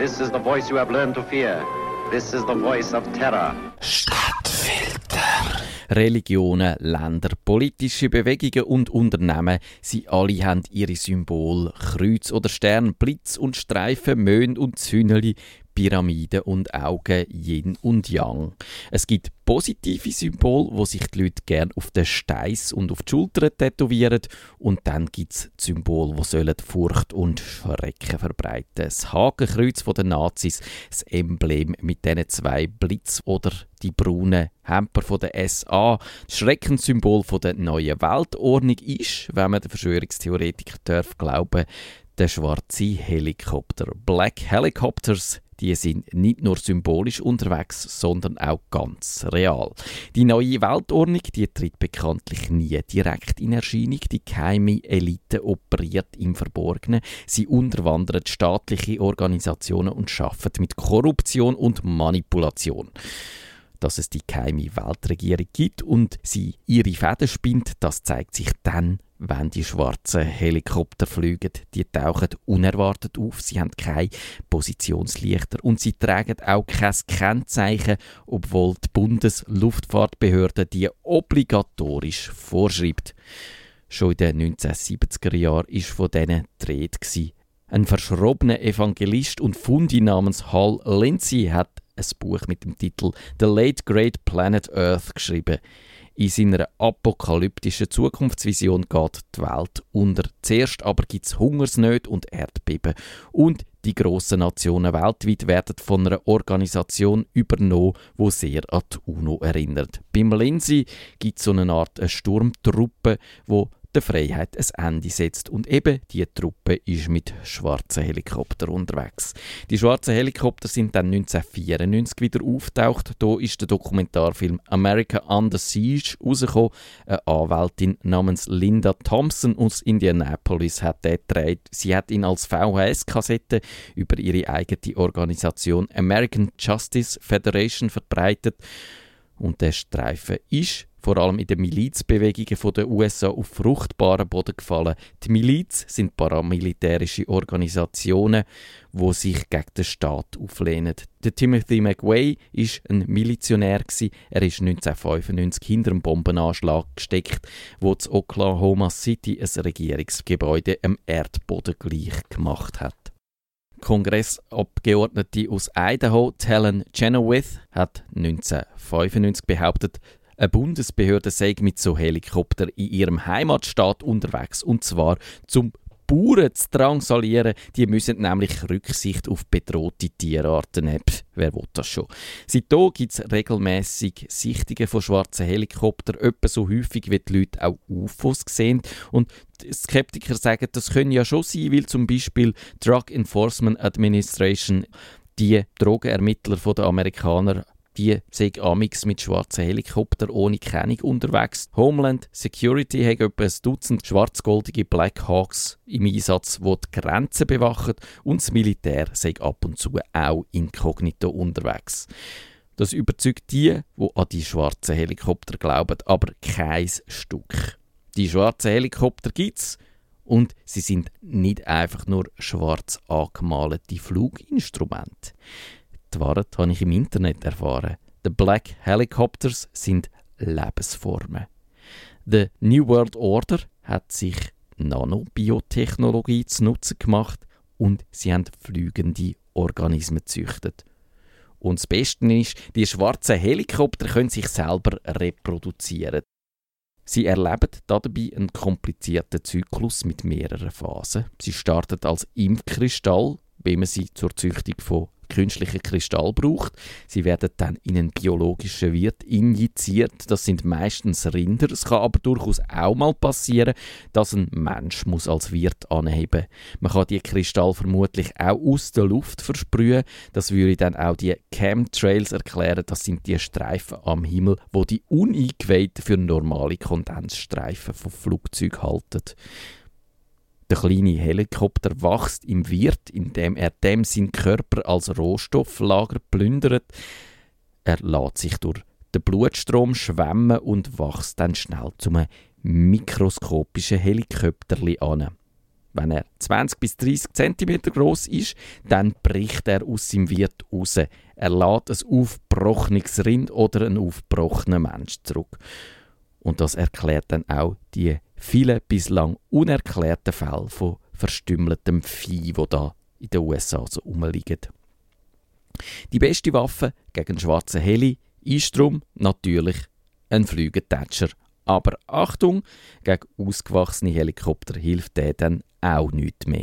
This is the voice you have learned to fear. This is the voice of terror. Stadtfilter. Religionen, Länder, politische Bewegungen und Unternehmen, sie alle haben ihre Symbole. Kreuz oder Stern, Blitz und Streifen, Mond und Zünneli, Pyramiden und Augen, Yin und Yang. Es gibt positive Symbole, wo sich die Leute gerne auf den Steiß und auf die Schulter tätowieren. Und dann gibt es Symbole, die sollen Furcht und Schrecken verbreiten. Das Hakenkreuz der Nazis, das Emblem mit diesen zwei Blitz oder die braunen Hemper der SA. Das Schreckenssymbol der neuen Weltordnung ist, wenn man den Verschwörungstheoretiker darf glauben, der schwarze Helikopter. Black Helicopters die sind nicht nur symbolisch unterwegs, sondern auch ganz real. Die neue Weltordnung, die tritt bekanntlich nie direkt in Erscheinung. Die geheime Elite operiert im Verborgenen. Sie unterwandert staatliche Organisationen und schafft mit Korruption und Manipulation dass es die geheime Weltregierung gibt und sie ihre Fäden spinnt, das zeigt sich dann, wenn die schwarzen Helikopter fliegen. Die tauchen unerwartet auf, sie haben keine Positionslichter und sie tragen auch kein Kennzeichen, obwohl die Bundesluftfahrtbehörde die obligatorisch vorschreibt. Schon in den 1970er Jahren war von diesen die Ein verschrobener Evangelist und Fundi namens Hal Lindsey hat ein Buch mit dem Titel The Late Great Planet Earth geschrieben. In seiner apokalyptischen Zukunftsvision geht die Welt unter. Zuerst aber gibt es Hungersnöte und Erdbeben. Und die grossen Nationen weltweit werden von einer Organisation übernommen, wo sehr an die UNO erinnert. Beim Lindsay gibt es so eine Art eine Sturmtruppe, wo der Freiheit ein Ende setzt. Und eben die Truppe ist mit schwarzen Helikoptern unterwegs. Die schwarzen Helikopter sind dann 1994 wieder auftaucht. Da ist der Dokumentarfilm America Under Siege rausgekommen. Eine Anwältin namens Linda Thompson aus Indianapolis hat den gedreht. Sie hat ihn als VHS-Kassette über ihre eigene Organisation American Justice Federation verbreitet. Und der Streifen ist vor allem in den Milizbewegungen der USA auf fruchtbaren Boden gefallen. Die Miliz sind paramilitärische Organisationen, wo sich gegen den Staat auflehnen. Der Timothy McWay ist ein Milizionär Er ist 1995 hinter einem Bombenanschlag gesteckt, wo zu Oklahoma City ein Regierungsgebäude am Erdboden gleich gemacht hat. Kongressabgeordnete aus Idaho, Helen Chenoweth, hat 1995 behauptet, eine Bundesbehörde sei mit so Helikopter in ihrem Heimatstaat unterwegs und zwar zum Bauern zu drangsalieren. Die müssen nämlich Rücksicht auf bedrohte Tierarten nehmen. Wer will das schon? Seitdem gibt es regelmäßig Sichtungen von schwarzen Helikoptern, etwa so häufig wie die Leute auch UFOs sehen. Und Skeptiker sagen, das können ja schon sein, weil zum Beispiel Drug Enforcement Administration die Drogenermittler der Amerikaner die sind amix mit schwarzen Helikoptern ohne Kennung unterwegs. Homeland Security hat etwa ein Dutzend schwarz-goldige Black Hawks im Einsatz, die die Grenzen bewachen und das Militär sind ab und zu auch inkognito unterwegs. Das überzeugt die, die an die schwarzen Helikopter glauben, aber kein Stück. Die schwarzen Helikopter gibt es und sie sind nicht einfach nur schwarz angemalte Fluginstrumente. Wahrheit habe ich im Internet erfahren. Die Black Helicopters sind Lebensformen. The New World Order hat sich Nanobiotechnologie zu Nutzen gemacht und sie haben fliegende Organismen gezüchtet. Und das Beste ist, die schwarzen Helikopter können sich selber reproduzieren. Sie erleben dabei einen komplizierten Zyklus mit mehreren Phasen. Sie starten als Impfkristall, wie man sie zur Züchtung von künstlichen Kristall braucht. Sie werden dann in einen biologischen Wirt injiziert. Das sind meistens Rinder. Es kann aber durchaus auch mal passieren, dass ein Mensch muss als Wirt anheben. Man kann die Kristall vermutlich auch aus der Luft versprühen. Das würde dann auch die Chemtrails erklären. Das sind die Streifen am Himmel, wo die Uneingeweihten für normale Kondensstreifen von Flugzeugen halten. Der kleine Helikopter wächst im Wirt, indem er dem seinen Körper als Rohstofflager plündert. Er lässt sich durch den Blutstrom schwemmen und wächst dann schnell zum mikroskopischen Helikopterli an. Wenn er 20 bis 30 cm groß ist, dann bricht er aus seinem Wirt raus. Er lädt ein aufgebrochenes Rind oder einen aufgebrochenen Mensch zurück. Und das erklärt dann auch die vielen bislang unerklärten Fälle von verstümmeltem Vieh, wo da in den USA so rumliegen. Die beste Waffe gegen schwarze Heli ist drum natürlich ein Flügetatscher. Aber Achtung, gegen ausgewachsene Helikopter hilft der dann auch nicht mehr.